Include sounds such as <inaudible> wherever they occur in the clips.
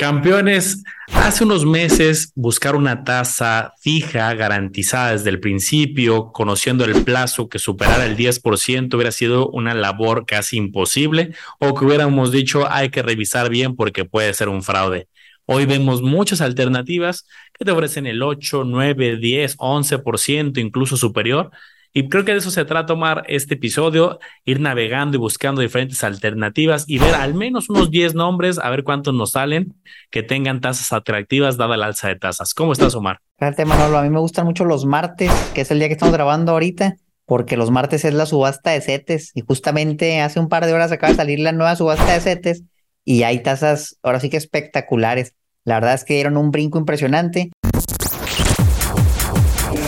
Campeones, hace unos meses buscar una tasa fija garantizada desde el principio, conociendo el plazo que superara el 10%, hubiera sido una labor casi imposible o que hubiéramos dicho hay que revisar bien porque puede ser un fraude. Hoy vemos muchas alternativas que te ofrecen el 8, 9, 10, 11%, incluso superior, y creo que de eso se trata tomar este episodio, ir navegando y buscando diferentes alternativas y ver al menos unos 10 nombres, a ver cuántos nos salen que tengan tasas atractivas dada el alza de tasas. ¿Cómo estás, Omar? Fíjate, Manolo, a mí me gustan mucho los martes, que es el día que estamos grabando ahorita, porque los martes es la subasta de CETES y justamente hace un par de horas acaba de salir la nueva subasta de CETES y hay tasas ahora sí que espectaculares. La verdad es que dieron un brinco impresionante.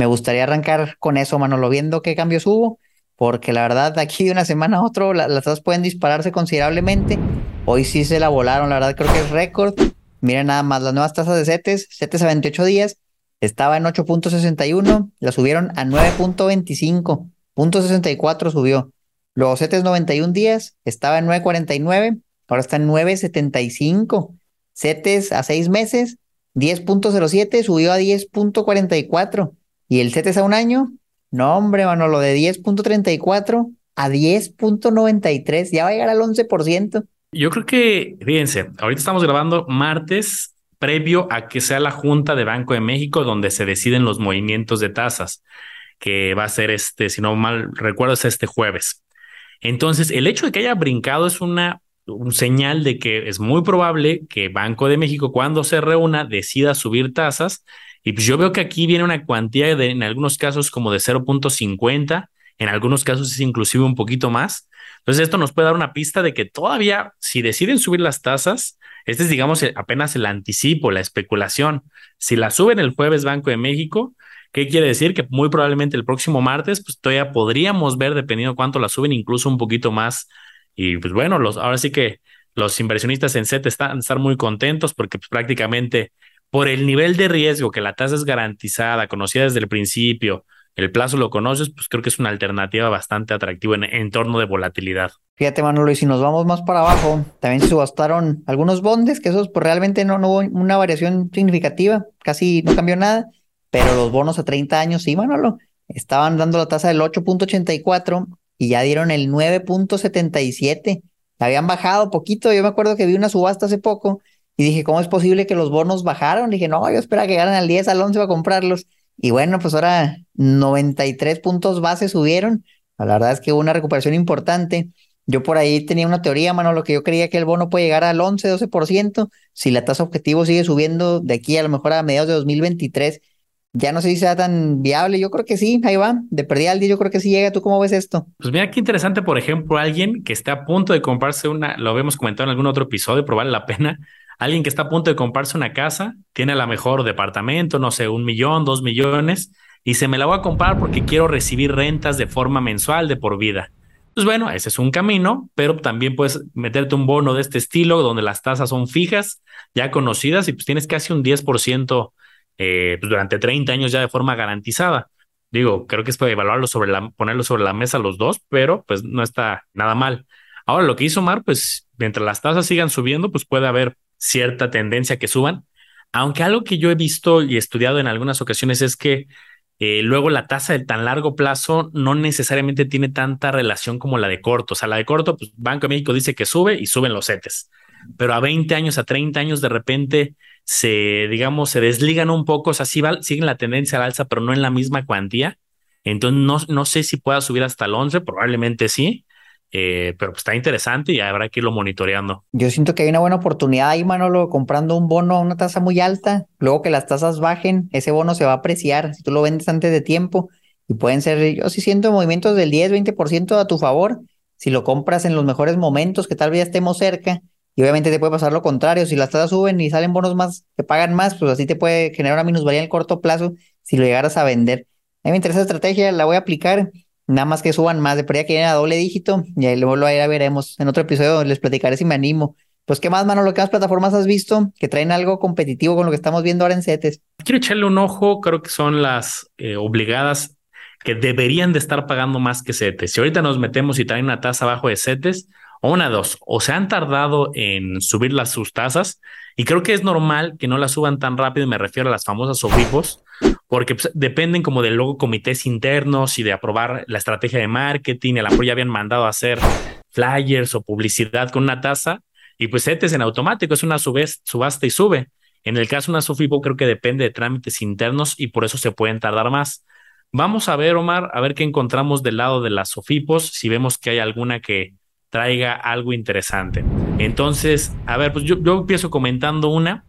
Me gustaría arrancar con eso, Manolo, viendo qué cambios hubo, porque la verdad, de aquí de una semana a otro, las tasas pueden dispararse considerablemente. Hoy sí se la volaron, la verdad creo que es récord. Miren nada más, las nuevas tasas de CETES, CETES a 28 días, estaba en 8.61, la subieron a 9.25, 64 subió. Luego CETES 91 días, estaba en 9.49, ahora está en 9.75. CETES a 6 meses, 10.07, subió a 10.44. Y el CETES a un año, no hombre, mano, lo de 10.34 a 10.93, ya va a llegar al 11%. Yo creo que, fíjense, ahorita estamos grabando martes previo a que sea la Junta de Banco de México donde se deciden los movimientos de tasas, que va a ser este, si no mal recuerdo, es este jueves. Entonces, el hecho de que haya brincado es una un señal de que es muy probable que Banco de México cuando se reúna decida subir tasas y pues yo veo que aquí viene una cuantía de, en algunos casos como de 0.50, en algunos casos es inclusive un poquito más. Entonces esto nos puede dar una pista de que todavía si deciden subir las tasas, este es digamos apenas el anticipo, la especulación. Si la suben el jueves Banco de México, ¿qué quiere decir? Que muy probablemente el próximo martes, pues todavía podríamos ver, dependiendo cuánto la suben, incluso un poquito más. Y pues bueno, los, ahora sí que los inversionistas en SET están muy contentos porque pues, prácticamente por el nivel de riesgo que la tasa es garantizada, conocida desde el principio, el plazo lo conoces, pues creo que es una alternativa bastante atractiva en entorno de volatilidad. Fíjate, Manolo, y si nos vamos más para abajo, también subastaron algunos bondes, que esos pues realmente no, no hubo una variación significativa, casi no cambió nada, pero los bonos a 30 años sí, Manolo, estaban dando la tasa del 8.84 y ya dieron el 9.77. Habían bajado poquito, yo me acuerdo que vi una subasta hace poco y dije, ¿cómo es posible que los bonos bajaron? Dije, no, yo espera que llegaran al 10, al 11 para comprarlos. Y bueno, pues ahora 93 puntos base subieron. La verdad es que hubo una recuperación importante. Yo por ahí tenía una teoría, mano, lo que yo creía que el bono puede llegar al 11, 12%. Si la tasa objetivo sigue subiendo de aquí a lo mejor a mediados de 2023, ya no sé si sea tan viable. Yo creo que sí, ahí va. De perdida al día, yo creo que sí llega. ¿Tú cómo ves esto? Pues mira qué interesante, por ejemplo, alguien que está a punto de comprarse una, lo habíamos comentado en algún otro episodio, pero vale la pena alguien que está a punto de comprarse una casa, tiene a la mejor departamento, no sé, un millón, dos millones, y se me la voy a comprar porque quiero recibir rentas de forma mensual de por vida. Pues bueno, ese es un camino, pero también puedes meterte un bono de este estilo donde las tasas son fijas, ya conocidas, y pues tienes casi un 10% eh, pues durante 30 años ya de forma garantizada. Digo, creo que es para evaluarlo sobre la, ponerlo sobre la mesa los dos, pero pues no está nada mal. Ahora, lo que hizo Mar, pues mientras las tasas sigan subiendo, pues puede haber cierta tendencia que suban, aunque algo que yo he visto y estudiado en algunas ocasiones es que eh, luego la tasa de tan largo plazo no necesariamente tiene tanta relación como la de corto. O sea, la de corto, pues Banco de México dice que sube y suben los CETES. Pero a 20 años, a 30 años, de repente se, digamos, se desligan un poco. O sea, siguen la tendencia al alza, pero no en la misma cuantía. Entonces, no, no sé si pueda subir hasta el 11, probablemente sí, eh, pero pues está interesante y habrá que irlo monitoreando. Yo siento que hay una buena oportunidad ahí, Manolo, comprando un bono a una tasa muy alta, luego que las tasas bajen, ese bono se va a apreciar si tú lo vendes antes de tiempo y pueden ser, yo sí siento movimientos del 10, 20% a tu favor, si lo compras en los mejores momentos, que tal vez estemos cerca, Y obviamente te puede pasar lo contrario, si las tasas suben y salen bonos más que pagan más, pues así te puede generar una minusvalía en el corto plazo si lo llegaras a vender. A mí me interesa esa estrategia, la voy a aplicar, nada más que suban más, de pérdida que a doble dígito, y ahí luego lo veremos. En otro episodio les platicaré si me animo. Pues, ¿qué más, mano? ¿Lo que más plataformas has visto que traen algo competitivo con lo que estamos viendo ahora en CETES? Quiero echarle un ojo, creo que son las eh, obligadas que deberían de estar pagando más que CETES. Si ahorita nos metemos y traen una tasa abajo de CETES, o una dos, o se han tardado en subir las sus tasas, y creo que es normal que no las suban tan rápido, me refiero a las famosas SOFIPOS, porque pues, dependen como de luego comités internos y de aprobar la estrategia de marketing, el apoyo ya habían mandado a hacer flyers o publicidad con una tasa, y pues CETES en automático es una subasta y sube. En el caso de una SOFIPO creo que depende de trámites internos y por eso se pueden tardar más. Vamos a ver, Omar, a ver qué encontramos del lado de las SOFIPOS, si vemos que hay alguna que traiga algo interesante. Entonces, a ver, pues yo, yo empiezo comentando una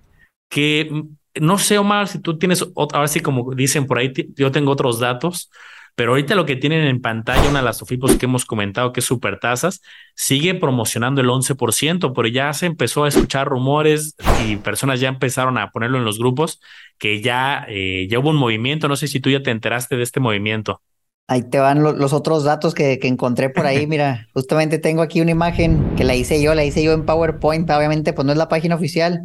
que no sé, Omar, si tú tienes, ahora sí como dicen por ahí, yo tengo otros datos, pero ahorita lo que tienen en pantalla, una de las SOFIPOS que hemos comentado, que es Supertasas, sigue promocionando el 11%, pero ya se empezó a escuchar rumores y personas ya empezaron a ponerlo en los grupos, que ya, eh, ya hubo un movimiento. No sé si tú ya te enteraste de este movimiento. Ahí te van los otros datos que, que, encontré por ahí. <laughs> Mira, justamente tengo aquí una imagen que la hice yo, la hice yo en PowerPoint. Obviamente, pues no es la página oficial,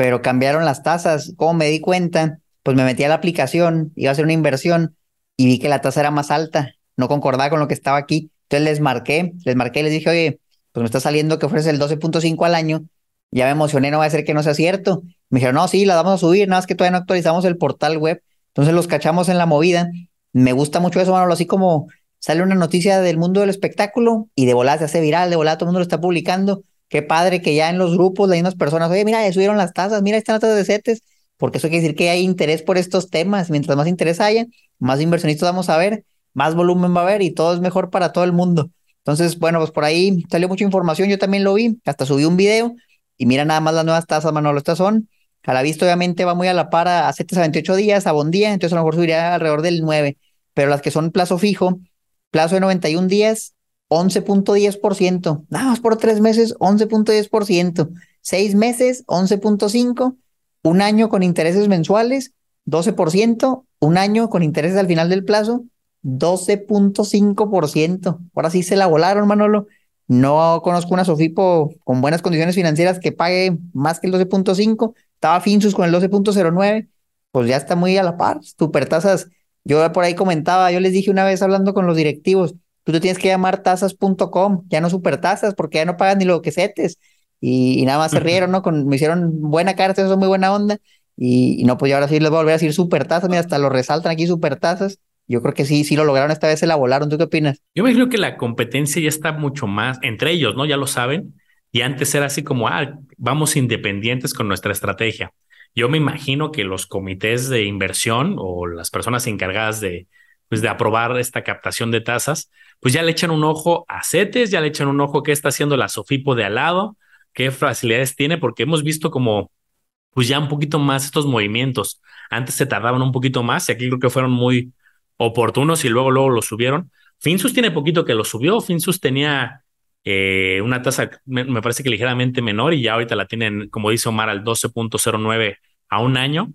pero cambiaron las tasas. ¿Cómo me di cuenta? Pues me metí a la aplicación, iba a hacer una inversión y vi que la tasa era más alta, no concordaba con lo que estaba aquí. Entonces les marqué, les marqué y les dije, oye, pues me está saliendo que ofrece el 12.5 al año. Ya me emocioné, no va a ser que no sea cierto. Me dijeron, no, sí, la vamos a subir, nada más que todavía no actualizamos el portal web. Entonces los cachamos en la movida. Me gusta mucho eso, bueno, así como sale una noticia del mundo del espectáculo y de volada se hace viral, de volada todo el mundo lo está publicando. Qué padre que ya en los grupos las mismas personas, oye, mira, ya subieron las tasas, mira, están las de CETES, porque eso quiere decir que hay interés por estos temas. Mientras más interés haya, más inversionistas vamos a ver, más volumen va a haber y todo es mejor para todo el mundo. Entonces, bueno, pues por ahí salió mucha información, yo también lo vi, hasta subí un video y mira nada más las nuevas tasas, Manolo, estas son, a la vista obviamente va muy a la par a 7 a 28 días, a día, entonces a lo mejor subiría alrededor del 9, pero las que son plazo fijo, plazo de 91 días, 11.10%, nada más por tres meses, 11.10%, seis meses, 11.5%, un año con intereses mensuales, 12%, un año con intereses al final del plazo, 12.5%. Ahora sí se la volaron, Manolo. No conozco una Sofipo con buenas condiciones financieras que pague más que el 12.5. Estaba Finsus con el 12.09. Pues ya está muy a la par. Supertasas. Yo por ahí comentaba, yo les dije una vez hablando con los directivos, tú te tienes que llamar tasas.com, ya no supertasas, porque ya no pagan ni lo que setes y, nada más se rieron, ¿no? Con, me hicieron buena cara, eso es muy buena onda. Y, no, pues ahora sí les voy a volver a decir super tazas, mira, hasta lo resaltan aquí super tazas. Yo creo que sí, sí lo lograron, esta vez se la volaron. ¿Tú qué opinas? Yo me creo que la competencia ya está mucho más entre ellos, ¿no? Ya lo saben. Y antes era así como, ah, vamos independientes con nuestra estrategia. Yo me imagino que los comités de inversión o las personas encargadas de, pues, de aprobar esta captación de tasas, pues ya le echan un ojo a CETES, ya le echan un ojo qué está haciendo la Sofipo de al lado, qué facilidades tiene, porque hemos visto como, pues ya un poquito más estos movimientos. Antes se tardaban un poquito más y aquí creo que fueron muy oportunos y luego, luego lo subieron. Finsus tiene poquito que lo subió. Finsus tenía eh, una tasa, me, parece que ligeramente menor y ya ahorita la tienen, como dice Omar, al 12.09 a un año.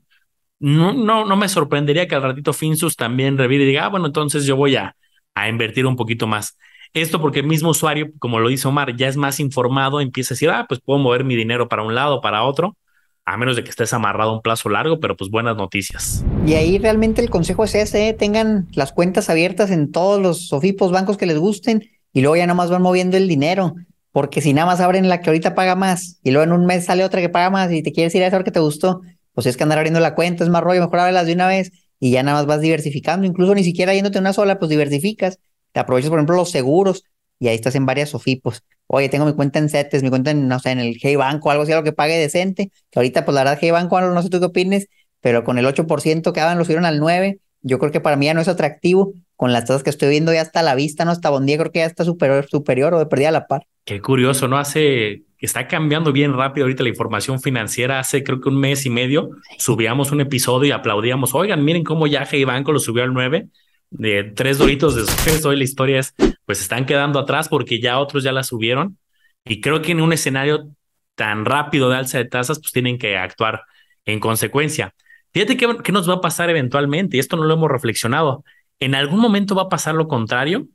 No, no, no me sorprendería que al ratito Finsus también revire y diga, ah, bueno, entonces yo voy a, a invertir un poquito más. Esto porque el mismo usuario, como lo dice Omar, ya es más informado, empieza a decir, ah, pues puedo mover mi dinero para un lado, para otro, a menos de que estés amarrado a un plazo largo, pero pues buenas noticias. Y ahí realmente el consejo es ese, tengan las cuentas abiertas en todos los sofipos, bancos que les gusten, y luego ya nomás van moviendo el dinero, porque si nada más abren la que ahorita paga más, y luego en un mes sale otra que paga más, y te quieres ir a esa que te gustó, pues es que andar abriendo la cuenta, es más rollo, mejor ábrelas de una vez, y ya nada más vas diversificando, incluso ni siquiera yéndote una sola, pues diversificas, te aprovechas, por ejemplo, los seguros y ahí estás en varias SOFIPOS. Oye, tengo mi cuenta en CETES, mi cuenta en, no sé, en el Hey Banco, algo así, algo que pague decente. Que ahorita, pues la verdad, Hey Banco, no sé tú qué opines, pero con el 8% que daban, lo subieron al 9%. Yo creo que para mí ya no es atractivo. Con las tasas que estoy viendo ya hasta la vista, ¿no? Hasta Bondía creo que ya está superior, superior o de perdida la par. Qué curioso, ¿no? Hace, está cambiando bien rápido ahorita la información financiera. Hace creo que un mes y medio subíamos un episodio y aplaudíamos, oigan, miren cómo ya Hey Banco lo subió al 9 de tres doritos después, hoy la historia es, pues están quedando atrás porque ya otros ya la subieron. Y creo que en un escenario tan rápido de alza de tasas, pues tienen que actuar en consecuencia. Fíjate qué, qué nos va a pasar eventualmente, y esto no lo hemos reflexionado. En algún momento va a pasar lo contrario.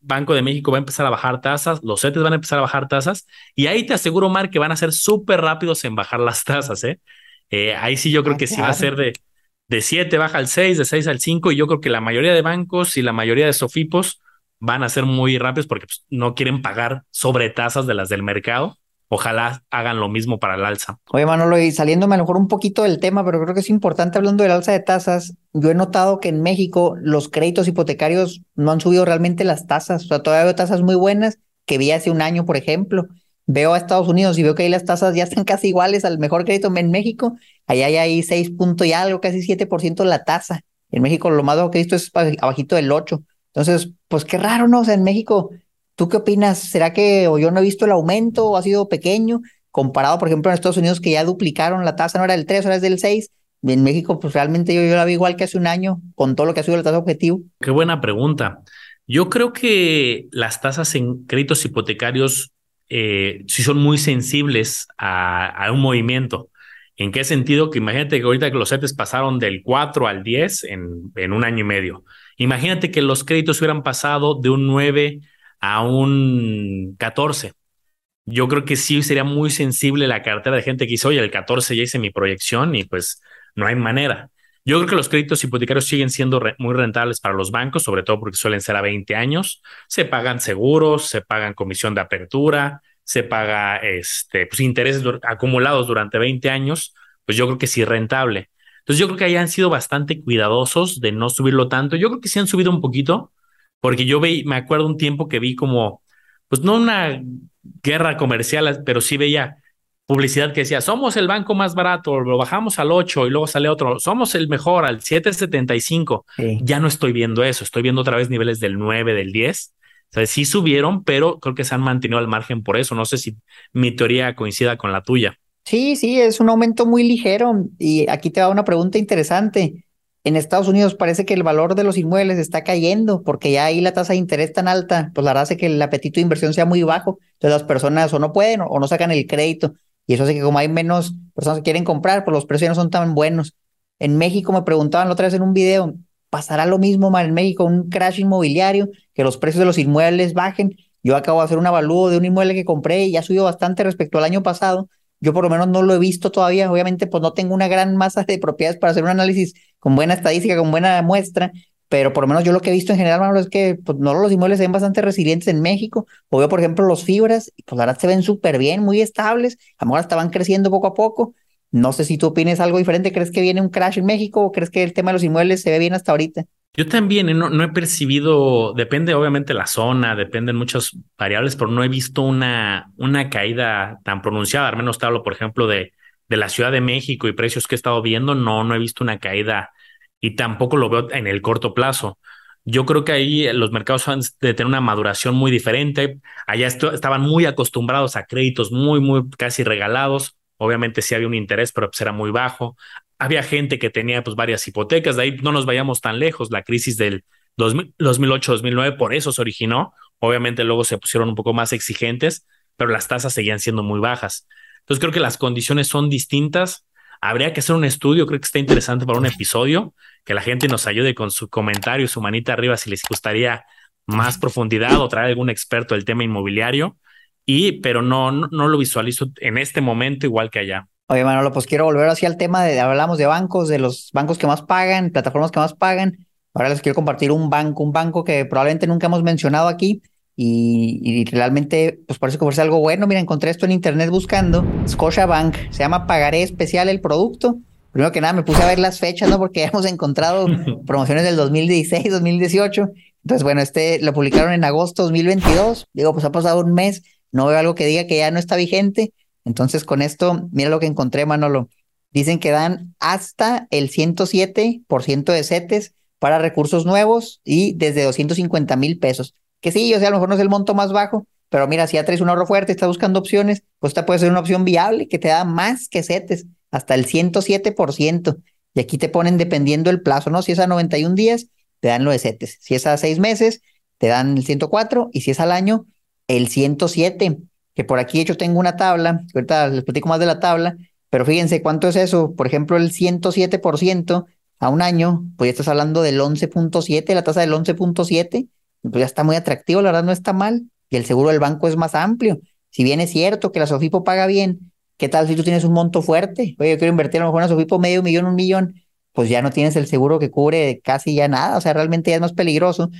Banco de México va a empezar a bajar tasas, los CETES van a empezar a bajar tasas, y ahí te aseguro, Mar, que van a ser súper rápidos en bajar las tasas. ¿eh? Eh, ahí sí yo creo ah, que sí va a ser de, de 7 baja al 6, de 6 al 5, y yo creo que la mayoría de bancos y la mayoría de Sofipos van a ser muy rápidos porque pues, no quieren pagar sobre tasas de las del mercado. Ojalá hagan lo mismo para el alza. Oye, Manolo, y saliéndome a lo mejor un poquito del tema, pero creo que es importante hablando del alza de tasas. Yo he notado que en México los créditos hipotecarios no han subido realmente las tasas. O sea, todavía veo tasas muy buenas que vi hace un año, por ejemplo. Veo a Estados Unidos y veo que ahí las tasas ya están <laughs> casi iguales al mejor crédito en México. Allá hay ahí 6 puntos y algo, casi 7% la tasa. En México lo más bajo que he visto es abajito del 8. Entonces, pues qué raro, ¿no? O sea, en México, ¿tú qué opinas? ¿Será que yo no he visto el aumento o ha sido pequeño? Comparado, por ejemplo, en Estados Unidos que ya duplicaron la tasa, no era del 3, ahora es del 6. En México, pues realmente yo, yo la vi igual que hace un año, con todo lo que ha sido la tasa objetivo. Qué buena pregunta. Yo creo que las tasas en créditos hipotecarios eh, sí son muy sensibles a, a, un movimiento. ¿En qué sentido? Que imagínate que ahorita que los CETES pasaron del 4 al 10 en, en un año y medio. Imagínate que los créditos hubieran pasado de un 9 a un 14. Yo creo que sí sería muy sensible la cartera de gente que dice, oye, el 14 ya hice mi proyección y pues no hay manera. Yo creo que los créditos hipotecarios siguen siendo muy rentables para los bancos, sobre todo porque suelen ser a 20 años. Se pagan seguros, se pagan comisión de apertura, se paga este, pues, intereses acumulados durante 20 años. Pues yo creo que sí rentable. Entonces yo creo que ahí han sido bastante cuidadosos de no subirlo tanto. Yo creo que sí han subido un poquito, porque yo ve, me acuerdo un tiempo que vi como, pues no una guerra comercial, pero sí veía publicidad que decía, somos el banco más barato, lo bajamos al 8 y luego sale otro, somos el mejor al 775. Ya no estoy viendo eso, estoy viendo otra vez niveles del 9, del 10. O sea, sí subieron, pero creo que se han mantenido al margen por eso. No sé si mi teoría coincida con la tuya. Sí, sí, es un aumento muy ligero. Y aquí te va una pregunta interesante. En Estados Unidos parece que el valor de los inmuebles está cayendo porque ya ahí la tasa de interés tan alta, pues la verdad hace que el apetito de inversión sea muy bajo. Entonces las personas o no pueden o no sacan el crédito. Y eso hace que como hay menos personas que quieren comprar, pues los precios no son tan buenos. En México me preguntaban la otra vez en un video, ¿pasará lo mismo mal en México, un crash inmobiliario, que los precios de los inmuebles bajen? Yo acabo de hacer un avalúo de un inmueble que compré y ya subió bastante respecto al año pasado yo por lo menos no lo he visto todavía. Obviamente, pues no tengo una gran masa de propiedades para hacer un análisis con buena estadística, con buena muestra, pero por lo menos yo lo que he visto en general, Manolo, es que pues, no los inmuebles se ven bastante resilientes en México. O veo, por ejemplo, los fibras, pues la verdad se ven súper bien, muy estables. A lo mejor estaban creciendo poco a poco. No sé si tú opinas algo diferente. ¿Crees que viene un crash en México o crees que el tema de los inmuebles se ve bien hasta ahorita? Yo también ¿eh? no, no, he percibido, depende obviamente la zona, dependen muchas variables, pero no he visto una, una caída tan pronunciada. Al menos te hablo, por ejemplo, de, de la Ciudad de México y precios que he estado viendo, no, no he visto una caída y tampoco lo veo en el corto plazo. Yo creo que ahí los mercados han de tener una maduración muy diferente. Allá estaban muy acostumbrados a créditos muy, muy casi regalados. Obviamente sí había un interés, pero pues era muy bajo había gente que tenía pues varias hipotecas, de ahí no nos vayamos tan lejos, la crisis del 2008-2009 por eso se originó, obviamente luego se pusieron un poco más exigentes, pero las tasas seguían siendo muy bajas. Entonces creo que las condiciones son distintas, habría que hacer un estudio, creo que está interesante para un episodio, que la gente nos ayude con su comentario, su manita arriba si les gustaría más profundidad o traer algún experto del tema inmobiliario, y pero no, no, no lo visualizo en este momento igual que allá. Oye, Manolo, pues quiero volver así al tema de, hablamos de bancos, de los bancos que más pagan, plataformas que más pagan. Ahora les quiero compartir un banco, un banco que probablemente nunca hemos mencionado aquí y, realmente, pues parece que fuese algo bueno. Mira, encontré esto en internet buscando. Bank, se llama Pagaré Especial el producto. Primero que nada me puse a ver las fechas, ¿no? Porque <laughs> hemos encontrado <laughs> promociones del 2016, 2018. Entonces, bueno, este lo publicaron en agosto 2022. Digo, pues ha pasado un mes, no veo algo que diga que ya no está vigente. Entonces, con esto, mira lo que encontré, Manolo. Dicen que dan hasta el 107% de CETES para recursos nuevos y desde 250 mil pesos. Que sí, o sea, a lo mejor no es el monto más bajo, pero mira, si ya traes un ahorro fuerte, estás buscando opciones, pues esta puede ser una opción viable que te da más que CETES, hasta el 107%. Y aquí te ponen dependiendo el plazo, ¿no? Si es a 91 días, te dan lo de CETES. Si es a seis meses, te dan el 104 y si es al año, el 107 que por aquí hecho tengo una tabla, ahorita les platico más de la tabla, pero fíjense cuánto es eso, por ejemplo, el 107% a un año, pues ya estás hablando del 11.7, la tasa del 11.7, pues ya está muy atractivo, la verdad no está mal, y el seguro del banco es más amplio. Si bien es cierto que la Sofipo paga bien, ¿qué tal si tú tienes un monto fuerte? Oye, yo quiero invertir a lo mejor en la Sofipo medio millón, un millón, pues ya no tienes el seguro que cubre casi ya nada, o sea, realmente ya es más peligroso.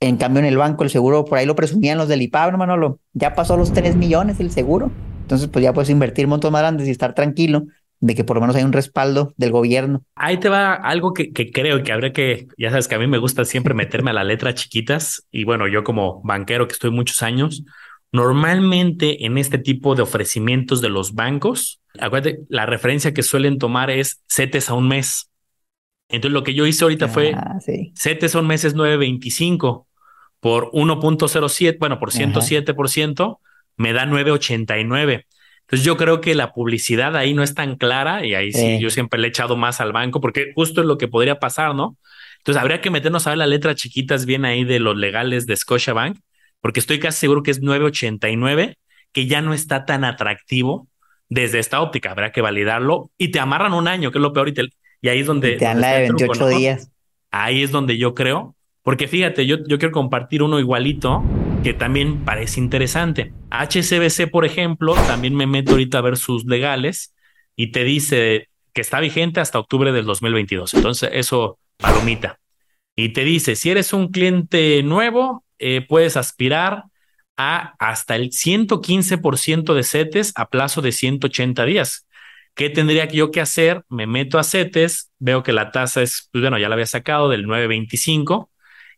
En cambio, en el banco, el seguro, por ahí lo presumían los del IPAB, no, Manolo, ya pasó los 3 millones el seguro. Entonces, pues ya puedes invertir montos más grandes y estar tranquilo de que por lo menos hay un respaldo del gobierno. Ahí te va algo que, que creo que habría que, ya sabes que a mí me gusta siempre <laughs> meterme a la letra chiquitas y bueno, yo como banquero que estoy muchos años, normalmente en este tipo de ofrecimientos de los bancos, acuérdate, la referencia que suelen tomar es CETES a un mes. Entonces lo que yo hice ahorita fue Ah, sí. CETES son meses 925 por 1.07, bueno, por 107%, me da 989. Entonces yo creo que la publicidad ahí no es tan clara y ahí sí, yo siempre le he echado más al banco porque justo es lo que podría pasar, ¿no? Entonces habría que meternos a ver las letras chiquitas bien ahí de los legales de Scotiabank porque estoy casi seguro que es 989, que ya no está tan atractivo desde esta óptica, habrá que validarlo y te amarran un año, que es lo peor y, te- y ahí es donde... Y te dan la de el truco, 28 ¿no? días. Ahí es donde yo creo, porque fíjate, yo, yo quiero compartir uno igualito que también parece interesante. HCBC, por ejemplo, también me meto ahorita a ver sus legales y te dice que está vigente hasta octubre del 2022. Entonces, eso, palomita. Y te dice, si eres un cliente nuevo, eh, puedes aspirar a hasta el 115% de CETES a plazo de 180 días. ¿Qué tendría yo que hacer? Me meto a CETES, veo que la tasa es, pues bueno, ya la había sacado del 9.25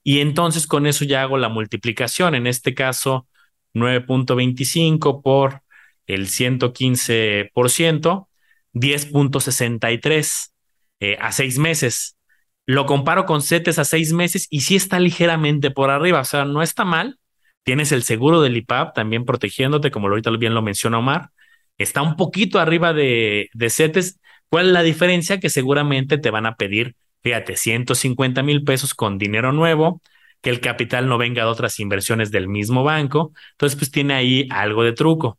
y entonces con eso ya hago la multiplicación. En este caso, 9.25 por el 115%, 10.63 eh, a seis meses. Lo comparo con CETES a seis meses y sí está ligeramente por arriba, o sea, no está mal. Tienes el seguro del IPAP también protegiéndote, como ahorita bien lo menciona Omar. Está un poquito arriba de, de CETES. ¿Cuál es la diferencia? Que seguramente te van a pedir, fíjate, 150 mil pesos con dinero nuevo, que el capital no venga de otras inversiones del mismo banco. Entonces, pues tiene ahí algo de truco.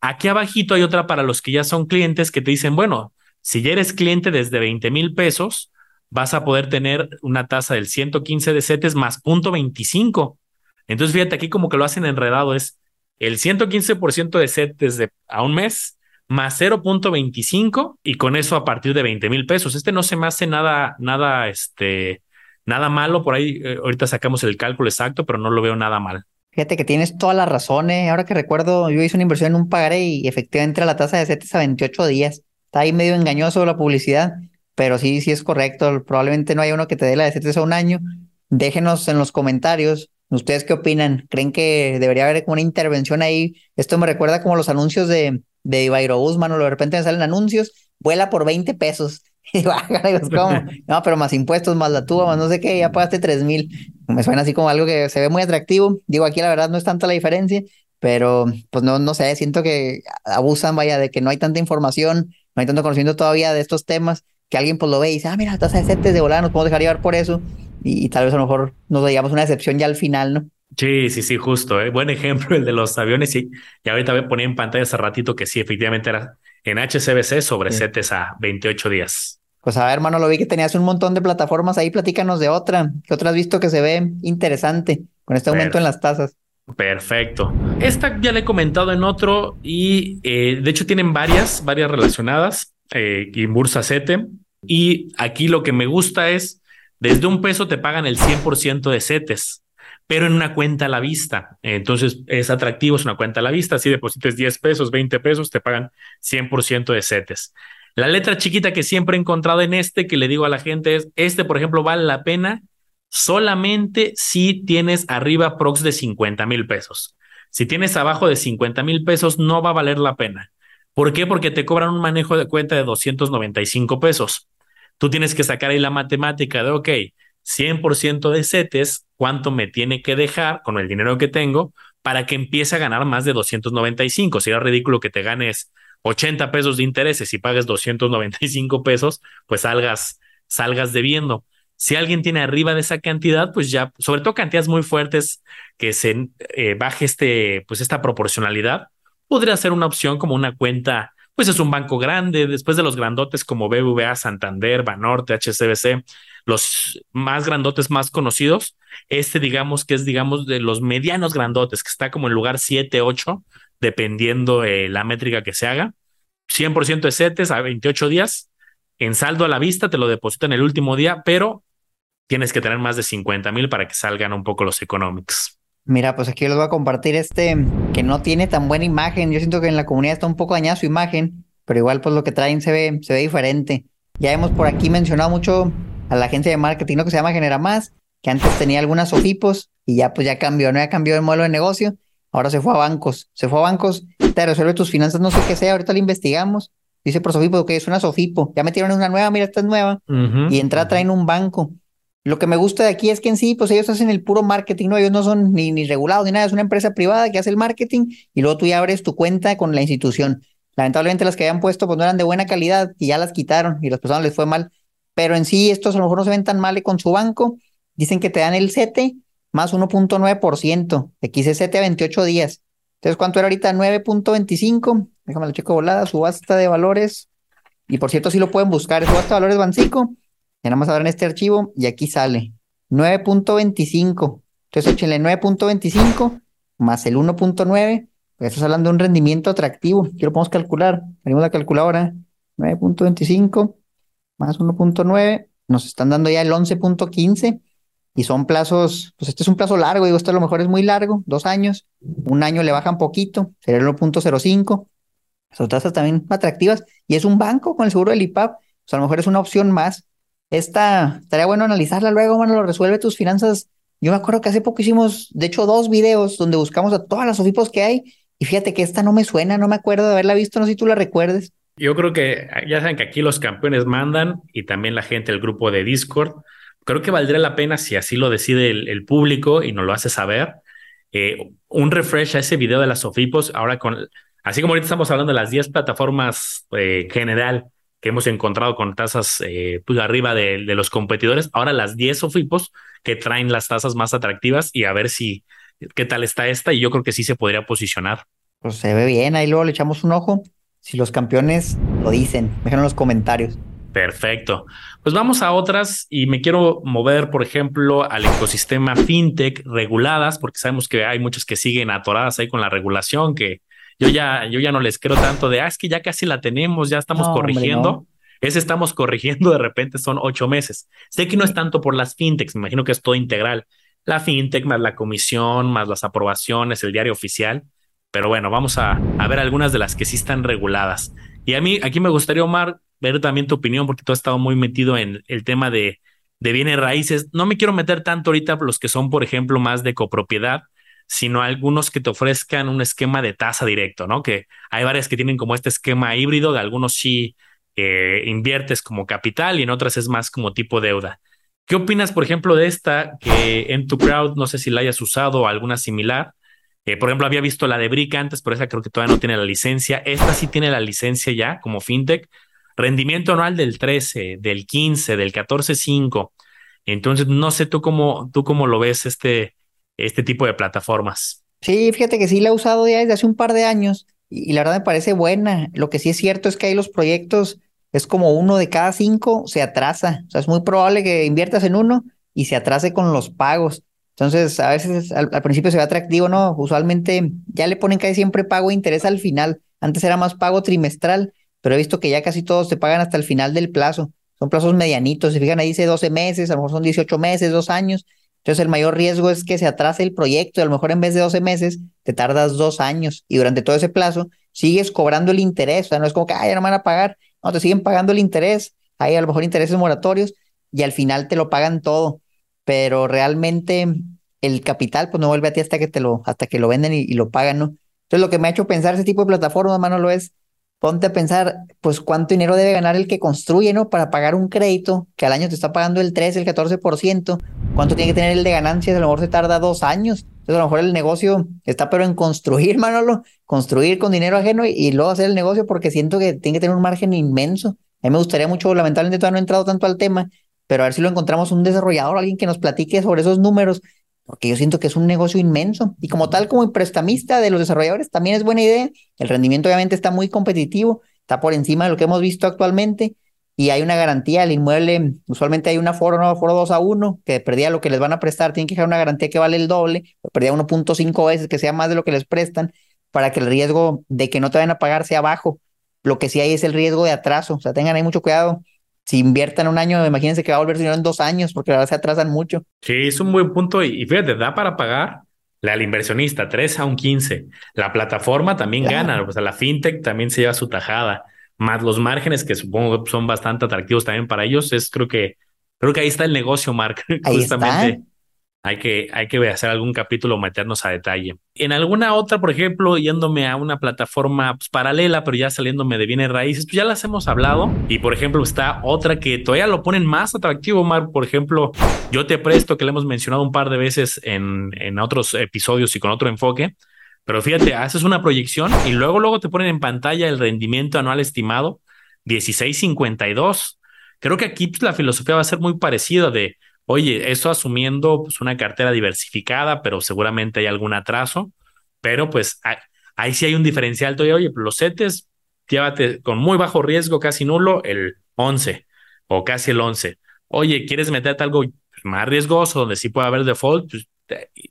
Aquí abajito hay otra para los que ya son clientes que te dicen, bueno, si ya eres cliente desde 20 mil pesos, vas a poder tener una tasa del 115 de CETES más punto 25. Entonces, fíjate aquí como que lo hacen enredado, es el 115% de CETES de, a un mes más 0.25 y con eso a partir de 20 mil pesos. Este no se me hace nada, nada, este, nada malo. Por ahí eh, ahorita sacamos el cálculo exacto, pero no lo veo nada mal. Fíjate que tienes toda la razón, ¿eh? Ahora que recuerdo, yo hice una inversión en un pagaré y efectivamente la tasa de CETES a 28 días. Está ahí medio engañoso la publicidad, pero sí, sí es correcto. Probablemente no haya uno que te dé la de CETES a un año. Déjenos en los comentarios, ¿ustedes qué opinan? ¿Creen que debería haber como una intervención ahí? Esto me recuerda como los anuncios de, de Ibairobús, mano, de repente me salen anuncios, vuela por 20 pesos. <laughs> Y digo, "Ah, caray, pues, ¿cómo? No, pero más impuestos, más la tuba, más no sé qué, ya pagaste 3 mil. Me suena así como algo que se ve muy atractivo. Digo, aquí la verdad no es tanta la diferencia, pero pues no, no sé, siento que abusan, vaya, de que no hay tanta información, no hay tanto conocimiento todavía de estos temas, que alguien pues lo ve y dice, ah, mira, tasa de de volada, nos podemos dejar llevar por eso, y, tal vez a lo mejor nos llevamos una decepción ya al final, ¿no? Sí, sí, sí, justo. ¿eh? Buen ejemplo el de los aviones. Y, y ahorita me ponía en pantalla hace ratito que sí, efectivamente era en HCBC sobre Sí. CETES a 28 días. Pues a ver, hermano, lo vi que tenías un montón de plataformas ahí, platícanos de otra, ¿qué otra has visto que se ve interesante con este aumento en las tasas? Perfecto. Esta ya la he comentado en otro y eh, de hecho tienen varias, varias relacionadas, eh, Inbursa Cete. Y aquí lo que me gusta es, desde un peso te pagan el 100% de CETES, pero en una cuenta a la vista. Entonces es atractivo, es una cuenta a la vista. Si deposites 10 pesos, 20 pesos, te pagan 100% de CETES. La letra chiquita que siempre he encontrado en este, que le digo a la gente es, este, por ejemplo, vale la pena solamente si tienes arriba prox de 50 mil pesos. Si tienes abajo de 50 mil pesos, no va a valer la pena. ¿Por qué? Porque te cobran un manejo de cuenta de 295 pesos. Tú tienes que sacar ahí la matemática de, ok, 100% de CETES, ¿cuánto me tiene que dejar con el dinero que tengo para que empiece a ganar más de 295? Sería ridículo que te ganes 80 pesos de intereses y pagues 295 pesos, pues salgas, salgas debiendo. Si alguien tiene arriba de esa cantidad, pues ya, sobre todo cantidades muy fuertes, que se eh, baje este, pues esta proporcionalidad, podría ser una opción como una cuenta, pues es un banco grande, después de los grandotes como BBVA, Santander, Banorte, HSBC, los más grandotes más conocidos, este digamos que es digamos de los medianos grandotes, que está como en lugar 7, 8, dependiendo eh, la métrica que se haga. 100% de CETES a 28 días, en saldo a la vista te lo depositan el último día, pero tienes que tener más de 50 mil para que salgan un poco los economics. Mira, pues aquí les voy a compartir este que no tiene tan buena imagen. Yo siento que en la comunidad está un poco dañada su imagen, pero igual pues lo que traen se ve, se ve diferente. Ya hemos por aquí mencionado mucho a la agencia de marketing ¿no? que se llama Genera Más, que antes tenía algunas OFIPOS y ya pues ya cambió, no ya cambió el modelo de negocio. Ahora se fue a bancos, se fue a bancos, te resuelve tus finanzas, no sé qué sea, ahorita lo investigamos. Dice por Sofipo que es una Sofipo, ya metieron una nueva, mira, esta es nueva, y entra, traen un banco. Lo que me gusta de aquí es que en sí, pues ellos hacen el puro marketing, ¿no? Ellos no son ni, ni regulados ni nada, es una empresa privada que hace el marketing y luego tú ya abres tu cuenta con la institución. Lamentablemente las que habían puesto pues no eran de buena calidad y ya las quitaron y las personas les fue mal. Pero en sí estos a lo mejor no se ven tan mal con su banco. Dicen que te dan el CETE más 1.9%. Aquí se CETE a 28 días. Entonces, ¿cuánto era ahorita? 9.25. Déjame lo checo volada. Subasta de valores. Y por cierto, sí lo pueden buscar. Subasta de valores Bancico ya nada más en este archivo y aquí sale 9.25. Entonces échenle 9.25 más el 1.9. Pues estás hablando de un rendimiento atractivo. Aquí lo podemos calcular. Venimos la calculadora. 9.25 más 1.9. Nos están dando ya el 11.15. Y son plazos, pues este es un plazo largo, digo, esto a lo mejor es muy largo, dos años, un año le bajan poquito, sería el 1.05. Son tasas también atractivas. Y es un banco con el seguro del IPAP, pues a lo mejor es una opción más esta, estaría bueno analizarla luego, bueno, lo resuelve tus finanzas. Yo me acuerdo que hace poco hicimos, de hecho, dos videos donde buscamos a todas las OFIPOS que hay. Y fíjate que esta no me suena, no me acuerdo de haberla visto, no sé si tú la recuerdes. Yo creo que ya saben que aquí los campeones mandan y también la gente del grupo de Discord. Creo que valdría la pena si así lo decide el, público y nos lo hace saber. Eh, un refresh a ese video de las Sofipos, ahora con, así como ahorita estamos hablando de las 10 plataformas eh, general que hemos encontrado con tasas eh, pues arriba de, los competidores. Ahora las 10 OFIPOS que traen las tasas más atractivas y a ver si qué tal está esta y yo creo que sí se podría posicionar. Pues se ve bien, ahí luego le echamos un ojo. Si los campeones lo dicen, déjenlo en los comentarios. Perfecto. Pues vamos a otras y me quiero mover, por ejemplo, al ecosistema fintech reguladas, porque sabemos que hay muchas que siguen atoradas ahí con la regulación, que yo ya, yo ya no les creo tanto de, ah, es que ya casi la tenemos, ya estamos corrigiendo. Ese estamos corrigiendo de repente son ocho meses. Sé que no es tanto por las fintechs, me imagino que es todo integral. La fintech más la comisión, más las aprobaciones, el diario oficial. Pero bueno, vamos a, a ver algunas de las que sí están reguladas. Y a mí, aquí me gustaría, Omar, ver también tu opinión, porque tú has estado muy metido en el tema de, de bienes raíces. No me quiero meter tanto ahorita los que son, por ejemplo, más de copropiedad, sino algunos que te ofrezcan un esquema de tasa directo, ¿no? Que hay varias que tienen como este esquema híbrido, de algunos sí eh, inviertes como capital y en otras es más como tipo deuda. ¿Qué opinas, por ejemplo, de esta que en tu crowd, no sé si la hayas usado o alguna similar? Eh, por ejemplo, había visto la de Brick antes, pero esa creo que todavía no tiene la licencia. Esta sí tiene la licencia ya como fintech. Rendimiento anual del 13, del 15, del 14.5. Entonces, no sé tú cómo, tú cómo lo ves este, este tipo de plataformas. Sí, fíjate que sí la he usado ya desde hace un par de años y, la verdad me parece buena. Lo que sí es cierto es que ahí los proyectos es como uno de cada cinco se atrasa. O sea, es muy probable que inviertas en uno y se atrase con los pagos. Entonces, a veces al, principio se ve atractivo, ¿no? Usualmente ya le ponen casi siempre pago e interés al final. Antes era más pago trimestral, pero he visto que ya casi todos te pagan hasta el final del plazo. Son plazos medianitos. Si fijan, ahí dice 12 meses, a lo mejor son 18 meses, dos años. Entonces el mayor riesgo es que se atrase el proyecto y a lo mejor en vez de 12 meses te tardas dos años y durante todo ese plazo sigues cobrando el interés. O sea, no es como que, ay, ya no me van a pagar. No, te siguen pagando el interés. Hay a lo mejor intereses moratorios y al final te lo pagan todo. Pero realmente el capital pues no vuelve a ti hasta que te lo, hasta que lo venden y, y lo pagan, ¿no? Entonces lo que me ha hecho pensar ese tipo de plataformas, mano, lo es ponte a pensar, pues cuánto dinero debe ganar el que construye, ¿no? Para pagar un crédito que al año te está pagando el 13, el 14%, cuánto tiene que tener el de ganancias, a lo mejor se tarda dos años. Entonces a lo mejor el negocio está pero en construir, <laughs> Manolo, construir con dinero ajeno y, luego hacer el negocio porque siento que tiene que tener un margen inmenso. A mí me gustaría mucho, lamentablemente todavía no he entrado tanto al tema, pero a ver si lo encontramos un desarrollador, alguien que nos platique sobre esos números, porque yo siento que es un negocio inmenso. Y como tal, como prestamista de los desarrolladores, también es buena idea. El rendimiento obviamente está muy competitivo, está por encima de lo que hemos visto actualmente y hay una garantía. El inmueble, usualmente hay una foro, no, foro 2 a 1, que perdía lo que les van a prestar, tienen que dejar una garantía que vale el doble, perdía 1.5 veces, que sea más de lo que les prestan, para que el riesgo de que no te vayan a pagar sea bajo. Lo que sí hay es el riesgo de atraso, o sea, tengan ahí mucho cuidado si inviertan un año, imagínense que va a volver dinero en dos años, porque la verdad se atrasan mucho. Sí, es un buen punto. Y fíjate, da para pagar la, al inversionista 3 a un 15. La plataforma también gana, o sea, la fintech también se lleva su tajada, más los márgenes que supongo son bastante atractivos también para ellos. Es creo que creo que ahí está el negocio, Mark. <laughs> Ahí justamente. Hay que, hay que hacer algún capítulo, meternos a detalle. En alguna otra, por ejemplo, yéndome a una plataforma pues, paralela, pero ya saliéndome de bienes raíces, pues ya las hemos hablado. Y por ejemplo, está otra que todavía lo ponen más atractivo, Mar. Por ejemplo, yo te presto, que le hemos mencionado un par de veces en, en otros episodios y con otro enfoque. Pero fíjate, haces una proyección y luego, luego te ponen en pantalla el rendimiento anual estimado 1652. Creo que aquí pues, la filosofía va a ser muy parecida de Oye, eso asumiendo pues, una cartera diversificada, pero seguramente hay algún atraso, pero pues ahí, sí hay un diferencial todavía. Oye, los CETES, llévate con muy bajo riesgo, casi nulo, el 11 o casi el 11. Oye, ¿quieres meterte algo más riesgoso donde sí puede haber default? Pues,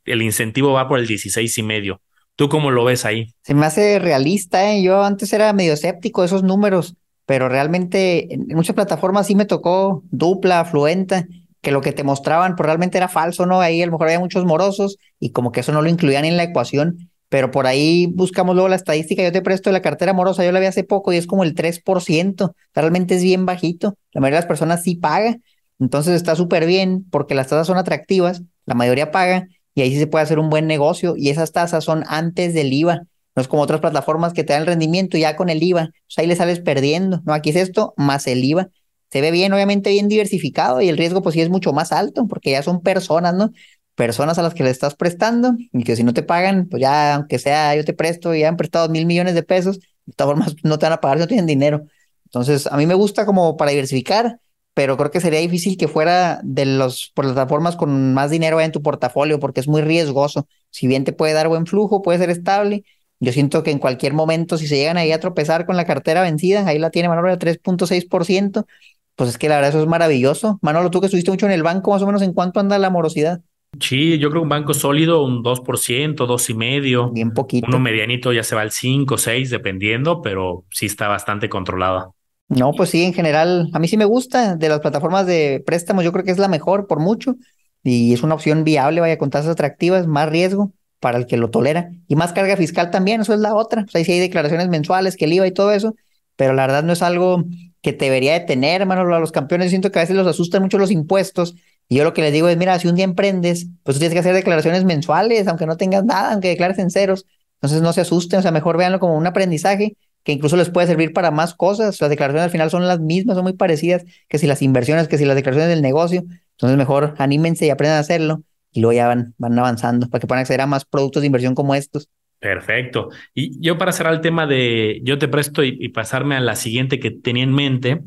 el incentivo va por el 16 y medio. ¿Tú cómo lo ves ahí? Se me hace realista, ¿eh? Yo antes era medio escéptico de esos números, pero realmente en muchas plataformas sí me tocó dupla, fluenta, que lo que te mostraban pues realmente era falso, ¿no? Ahí a lo mejor había muchos morosos y como que eso no lo incluían en la ecuación, pero por ahí buscamos luego la estadística, yo te presto la cartera morosa, yo la vi hace poco y es como el 3%, realmente es bien bajito, la mayoría de las personas sí paga, entonces está súper bien porque las tasas son atractivas, la mayoría paga y ahí sí se puede hacer un buen negocio y esas tasas son antes del IVA, no es como otras plataformas que te dan el rendimiento ya con el IVA, pues ahí le sales perdiendo, ¿no? Aquí es esto más el IVA se ve bien, obviamente bien diversificado y el riesgo pues sí es mucho más alto porque ya son personas, ¿no? Personas a las que le estás prestando y que si no te pagan, pues ya, aunque sea yo te presto y han prestado mil millones de pesos, de todas formas <laughs> no te van a pagar no tienen dinero. Entonces, a mí me gusta como para diversificar, pero creo que sería difícil que fuera de las plataformas con más dinero en tu portafolio porque es muy riesgoso. Si bien te puede dar buen flujo, puede ser estable, yo siento que en cualquier momento, si se llegan ahí a tropezar con la cartera vencida, ahí la tiene Manolo de 3.6%, pues es que la verdad eso es maravilloso. Manolo, tú que estuviste mucho en el banco, más o menos, ¿en cuánto anda la morosidad? Sí, yo creo que un banco sólido, un 2%, 2,5%. Bien poquito. Uno medianito ya se va al 5, 6, dependiendo, pero sí está bastante controlada. No, pues sí, en general, a mí sí me gusta. De las plataformas de préstamos, yo creo que es la mejor por mucho. Y es una opción viable, vaya, con tasas atractivas, más riesgo para el que lo tolera. Y más carga fiscal también, eso es la otra. Pues ahí sí hay declaraciones mensuales, que el IVA y todo eso. Pero la verdad no es algo que debería de tener, hermano, a los campeones siento que a veces los asustan mucho los impuestos y yo lo que les digo es, mira, si un día emprendes, pues tú tienes que hacer declaraciones mensuales, aunque no tengas nada, aunque declares en ceros, entonces no se asusten, o sea, mejor véanlo como un aprendizaje que incluso les puede servir para más cosas, las declaraciones al final son las mismas, son muy parecidas que si las inversiones, que si las declaraciones del negocio, entonces mejor anímense y aprendan a hacerlo y luego ya van, van avanzando para que puedan acceder a más productos de inversión como estos. Perfecto. Y yo para cerrar el tema de yo te presto y, pasarme a la siguiente que tenía en mente,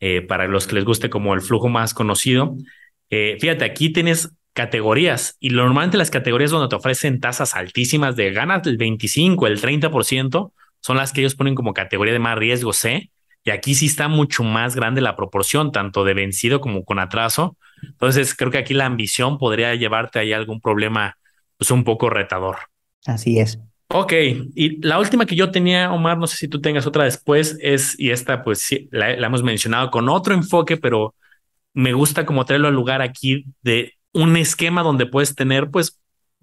eh, para los que les guste como el flujo más conocido, eh, fíjate, aquí tienes categorías y normalmente las categorías donde te ofrecen tasas altísimas de ganas el 25, el 30%, son las que ellos ponen como categoría de más riesgo C. Y aquí sí está mucho más grande la proporción, tanto de vencido como con atraso. Entonces, creo que aquí la ambición podría llevarte ahí a algún problema pues un poco retador. Así es. Ok, y la última que yo tenía, Omar, no sé si tú tengas otra después, es, y esta pues sí, la, hemos mencionado con otro enfoque, pero me gusta como traerlo al lugar aquí de un esquema donde puedes tener, pues,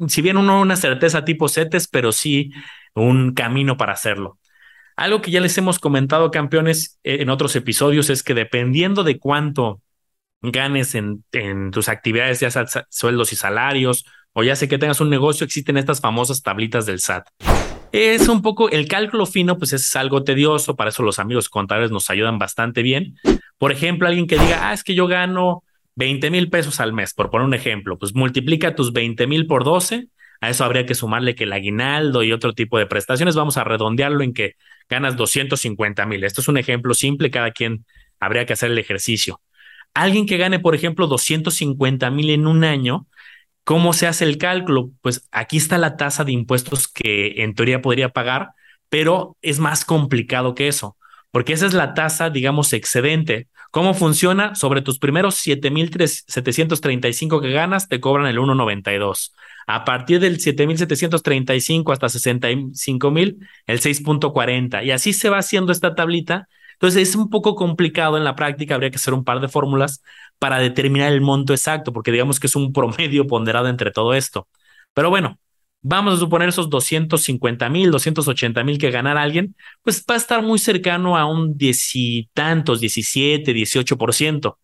si bien uno una certeza tipo CETES, pero sí un camino para hacerlo. Algo que ya les hemos comentado, campeones, eh, en otros episodios, es que dependiendo de cuánto ganes en, en tus actividades, ya sea sueldos y salarios, o ya sé que tengas un negocio, existen estas famosas tablitas del SAT. Es un poco el cálculo fino, pues es algo tedioso, para eso los amigos contables nos ayudan bastante bien. Por ejemplo, alguien que diga, ah, es que yo gano 20 mil pesos al mes, por poner un ejemplo, pues multiplica tus 20 mil por 12, a eso habría que sumarle que el aguinaldo y otro tipo de prestaciones, vamos a redondearlo en que ganas 250 mil. Esto es un ejemplo simple, cada quien habría que hacer el ejercicio. Alguien que gane, por ejemplo, 250 mil en un año, ¿Cómo se hace el cálculo? Pues aquí está la tasa de impuestos que en teoría podría pagar, pero es más complicado que eso, porque esa es la tasa, digamos, excedente. ¿Cómo funciona? Sobre tus primeros 7.735 que ganas, te cobran el 1.92. A partir del 7.735 hasta 65.000, el 6.40. Y así se va haciendo esta tablita. Entonces es un poco complicado en la práctica, habría que hacer un par de fórmulas para determinar el monto exacto, porque digamos que es un <laughs> promedio ponderado entre todo esto. Pero bueno, vamos a suponer esos 250 mil, 280 mil que ganara alguien, pues va a estar muy cercano a un diez y tantos, 17, 18%.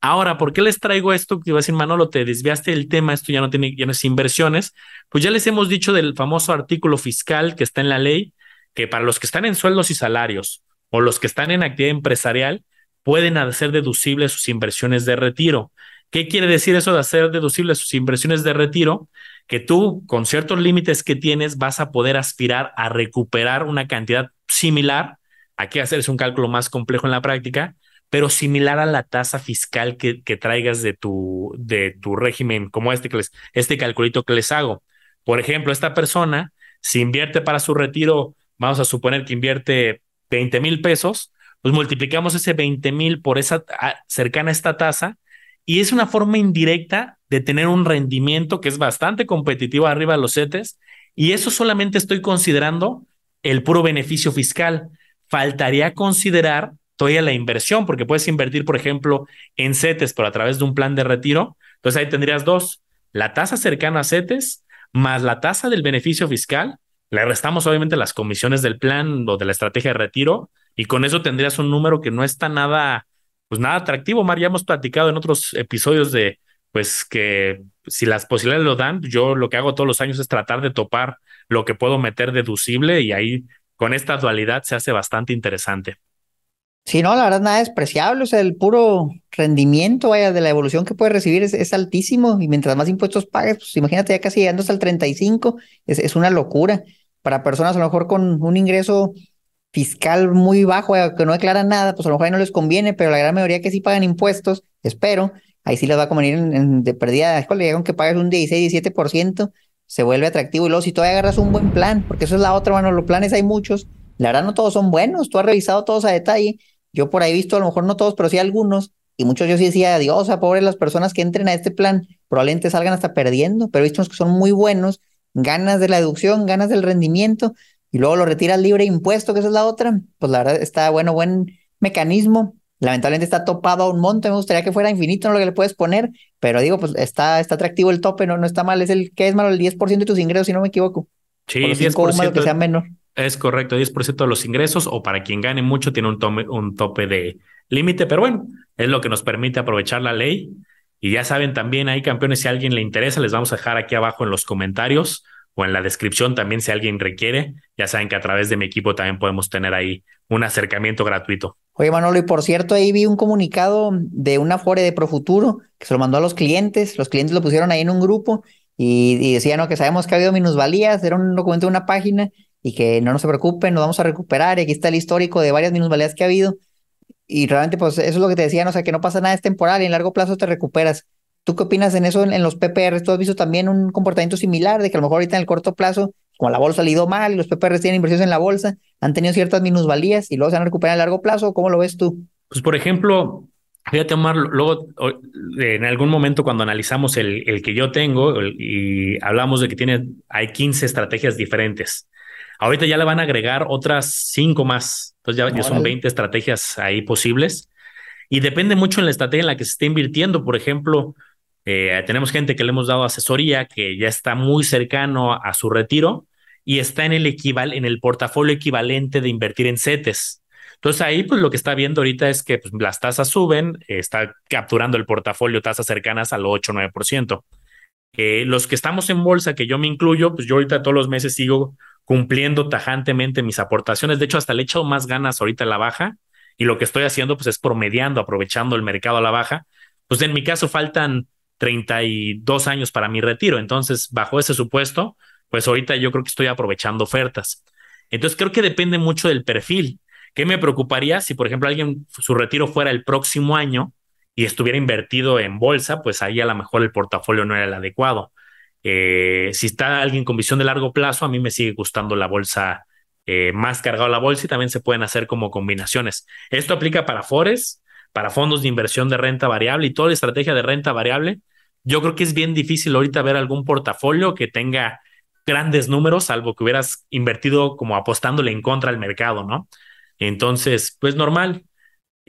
Ahora, ¿por qué les traigo esto? Que iba a decir, Manolo, te desviaste del tema, esto ya no tiene, ya no es inversiones. Pues ya les hemos dicho del famoso artículo fiscal que está en la ley, que para los que están en sueldos y salarios o los que están en actividad empresarial, pueden hacer deducibles sus inversiones de retiro. ¿Qué quiere decir eso de hacer deducibles sus inversiones de retiro? Que tú, con ciertos límites que tienes, vas a poder aspirar a recuperar una cantidad similar. Aquí hacerse un cálculo más complejo en la práctica, pero similar a la tasa fiscal que, que traigas de tu, de tu régimen, como este, que les, este calculito que les hago. Por ejemplo, esta persona, si invierte para su retiro, vamos a suponer que invierte 20 mil pesos, pues multiplicamos ese 20 mil por esa cercana a esta tasa y es una forma indirecta de tener un rendimiento que es bastante competitivo arriba de los CETES y eso solamente estoy considerando el puro beneficio fiscal. Faltaría considerar todavía la inversión, porque puedes invertir, por ejemplo, en CETES, pero a través de un plan de retiro. Entonces ahí tendrías dos, la tasa cercana a CETES más la tasa del beneficio fiscal. Le restamos obviamente las comisiones del plan o de la estrategia de retiro y con eso tendrías un número que no está nada, pues nada atractivo. Mar, ya hemos platicado en otros episodios de, pues que si las posibilidades lo dan, yo lo que hago todos los años es tratar de topar lo que puedo meter deducible y ahí con esta dualidad se hace bastante interesante. Sí, no, la verdad nada despreciable, o sea, el puro rendimiento vaya, de la evolución que puedes recibir es, altísimo y mientras más impuestos pagues, pues imagínate ya casi llegando hasta el 35, es, es una locura. Para personas a lo mejor con un ingreso fiscal muy bajo, eh, que no declaran nada, pues a lo mejor ahí no les conviene, pero la gran mayoría que sí pagan impuestos, espero, ahí sí les va a convenir en, de pérdida, que pagues un 16, 17%, se vuelve atractivo. Y luego si todavía agarras un buen plan, porque eso es la otra, bueno, los planes hay muchos, la verdad no todos son buenos, tú has revisado todos a detalle yo por ahí he visto, a lo mejor no todos, pero sí algunos, y muchos yo sí decía, adiós, a pobre las personas que entren a este plan, probablemente salgan hasta perdiendo, pero he visto que son muy buenos, ganas de la deducción, ganas del rendimiento, y luego lo retiras libre impuesto, que esa es la otra, pues la verdad está bueno, buen mecanismo. Lamentablemente está topado a un monte, me gustaría que fuera infinito no lo que le puedes poner, pero digo, pues está, está atractivo el tope, no, no está mal, es el que es malo, el 10% de tus ingresos, si no me equivoco. Sí, 10%. que sea menor. Es correcto, 10% de los ingresos o para quien gane mucho tiene un, un tope de límite, pero bueno, es lo que nos permite aprovechar la ley. Y ya saben también, hay campeones, si a alguien le interesa, les vamos a dejar aquí abajo en los comentarios o en la descripción también si alguien requiere. Ya saben que a través de mi equipo también podemos tener ahí un acercamiento gratuito. Oye, Manolo, y por cierto, ahí vi un comunicado de una Fore de Profuturo que se lo mandó a los clientes. Los clientes lo pusieron ahí en un grupo y, y decían ¿no? que sabemos que ha habido minusvalías. Era un documento de una página y que no, nos preocupen, nos vamos a recuperar. Y aquí está el histórico de varias minusvalías que ha habido. Y realmente, pues eso es lo que te decían, o sea, que no pasa nada, es temporal y en largo plazo te recuperas. ¿Tú qué opinas en eso en, los PPR? ¿Tú has visto también un comportamiento similar de que a lo mejor ahorita en el corto plazo, como la bolsa ha ido mal y los PPR tienen inversiones en la bolsa, han tenido ciertas minusvalías y luego se han recuperado en largo plazo? ¿Cómo lo ves tú? Pues, por ejemplo, fíjate, Omar, luego en algún momento cuando analizamos el, el que yo tengo y hablamos de que tiene, hay 15 estrategias diferentes. Ahorita ya le van a agregar otras cinco más. Entonces ya, son 20 estrategias ahí posibles. Y depende mucho en la estrategia en la que se esté invirtiendo. Por ejemplo, eh, tenemos gente que le hemos dado asesoría que ya está muy cercano a, su retiro y está en el equival en el portafolio equivalente de invertir en CETES. Entonces ahí pues lo que está viendo ahorita es que pues, las tasas suben, está capturando el portafolio tasas cercanas al 8 9%. Eh, los que estamos en bolsa, que yo me incluyo, pues yo ahorita todos los meses sigo cumpliendo tajantemente mis aportaciones. De hecho, hasta le he echado más ganas ahorita a la baja y lo que estoy haciendo pues es promediando, aprovechando el mercado a la baja. Pues en mi caso faltan 32 años para mi retiro. Entonces, bajo ese supuesto, pues ahorita yo creo que estoy aprovechando ofertas. Entonces, creo que depende mucho del perfil. ¿Qué me preocuparía si, por ejemplo, alguien su retiro fuera el próximo año y estuviera invertido en bolsa? Pues ahí a lo mejor el portafolio no era el adecuado. Eh, si está alguien con visión de largo plazo, a mí me sigue gustando la bolsa eh, más cargado la bolsa y también se pueden hacer como combinaciones. Esto aplica para Forex, para fondos de inversión de renta variable y toda la estrategia de renta variable. Yo creo que es bien difícil ahorita ver algún portafolio que tenga grandes números, salvo que hubieras invertido como apostándole en contra al mercado, ¿no? Entonces, pues normal.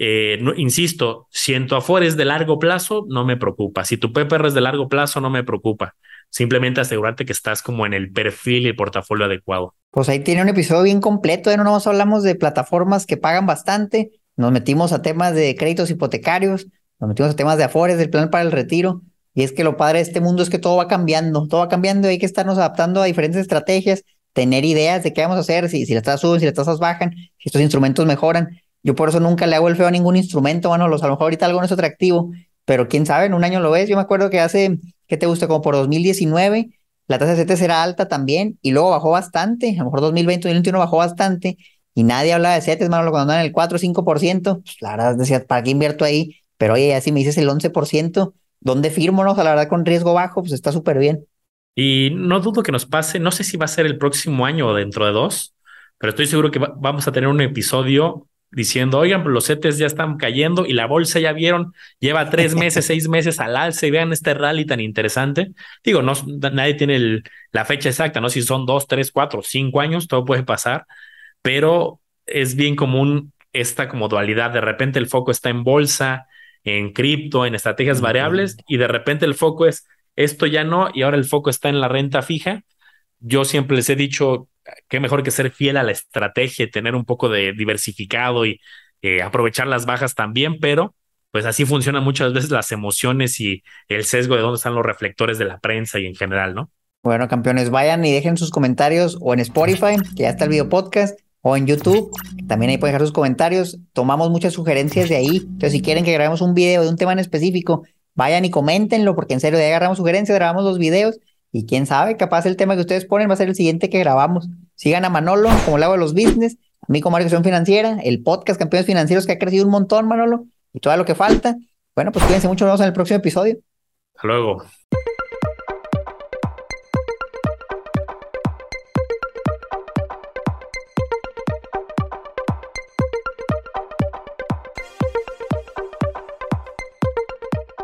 Eh, insisto, si en tu Afore es de largo plazo, no me preocupa. Si tu PPR es de largo plazo, no me preocupa. Simplemente asegurarte que estás como en el perfil y el portafolio adecuado. Pues ahí tiene un episodio bien completo, ¿eh? no nos hablamos de plataformas que pagan bastante, nos metimos a temas de créditos hipotecarios, nos metimos a temas de afores, del plan para el retiro, y es que lo padre de este mundo es que todo va cambiando, todo va cambiando y hay que estarnos adaptando a diferentes estrategias, tener ideas de qué vamos a hacer, si, las tasas suben, si las tasas bajan, si estos instrumentos mejoran. Yo por eso nunca le hago el feo a ningún instrumento, bueno, los, a lo mejor ahorita algo no es atractivo, pero quién sabe, en un año lo ves. Yo me acuerdo que hace, ¿qué te gusta? Como por 2019, la tasa de CETES era alta también y luego bajó bastante, a lo mejor 2020, 2021 bajó bastante y nadie hablaba de CETES, mano, cuando andan en el 4 o 5%, pues la verdad decía, ¿para qué invierto ahí? Pero oye, ya si me dices el 11%, ¿dónde firmo? No? O sea, la verdad con riesgo bajo, pues está súper bien. Y no dudo que nos pase, no sé si va a ser el próximo año o dentro de dos, pero estoy seguro que vamos a tener un episodio diciendo, oigan, pues los CETES ya están cayendo y la bolsa ya vieron, lleva tres meses, seis meses al alza y vean este rally tan interesante. Digo, no, nadie tiene la fecha exacta, ¿no? Si son dos, tres, cuatro, cinco años, todo puede pasar, pero es bien común esta como dualidad. De repente el foco está en bolsa, en cripto, en estrategias variables y de repente el foco es esto ya no y ahora el foco está en la renta fija. Yo siempre les he dicho, qué mejor que ser fiel a la estrategia, tener un poco de diversificado y eh, aprovechar las bajas también, pero pues así funcionan muchas veces las emociones y el sesgo de dónde están los reflectores de la prensa y en general, ¿no? Bueno, campeones, vayan y dejen sus comentarios o en Spotify, que ya está el video podcast, o en YouTube, también ahí pueden dejar sus comentarios. Tomamos muchas sugerencias de ahí. Entonces, si quieren que grabemos un video de un tema en específico, vayan y coméntenlo, porque en serio, de ahí agarramos sugerencias, grabamos los videos y quién sabe, capaz el tema que ustedes ponen va a ser el siguiente que grabamos. Sigan a Manolo, como le hago de los business, a mí como Educación Financiera, el podcast Campeones Financieros que ha crecido un montón, Manolo, y todo lo que falta. Bueno, pues cuídense mucho, nos vemos en el próximo episodio. Hasta luego.